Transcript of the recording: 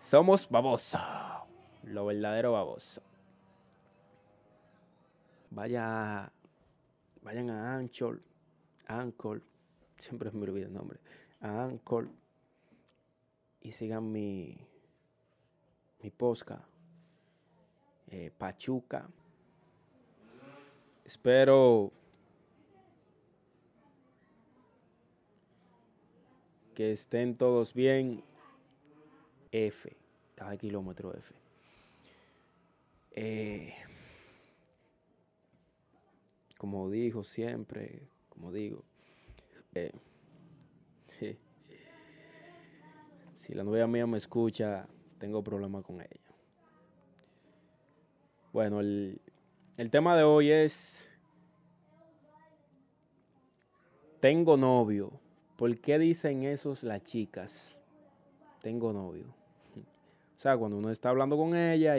Somos babosos. Lo verdadero baboso. Vaya, vayan a Anchor, Anchor, siempre me olvido el nombre, a Anchor y sigan mi, mi posca, eh, Pachuca. Espero que estén todos bien. F, cada kilómetro F. Eh, como dijo siempre, como digo, eh, si la novia mía me escucha, tengo problema con ella. Bueno, el, el tema de hoy es, tengo novio. ¿Por qué dicen esos las chicas? Tengo novio. O sea, cuando uno está hablando con ella y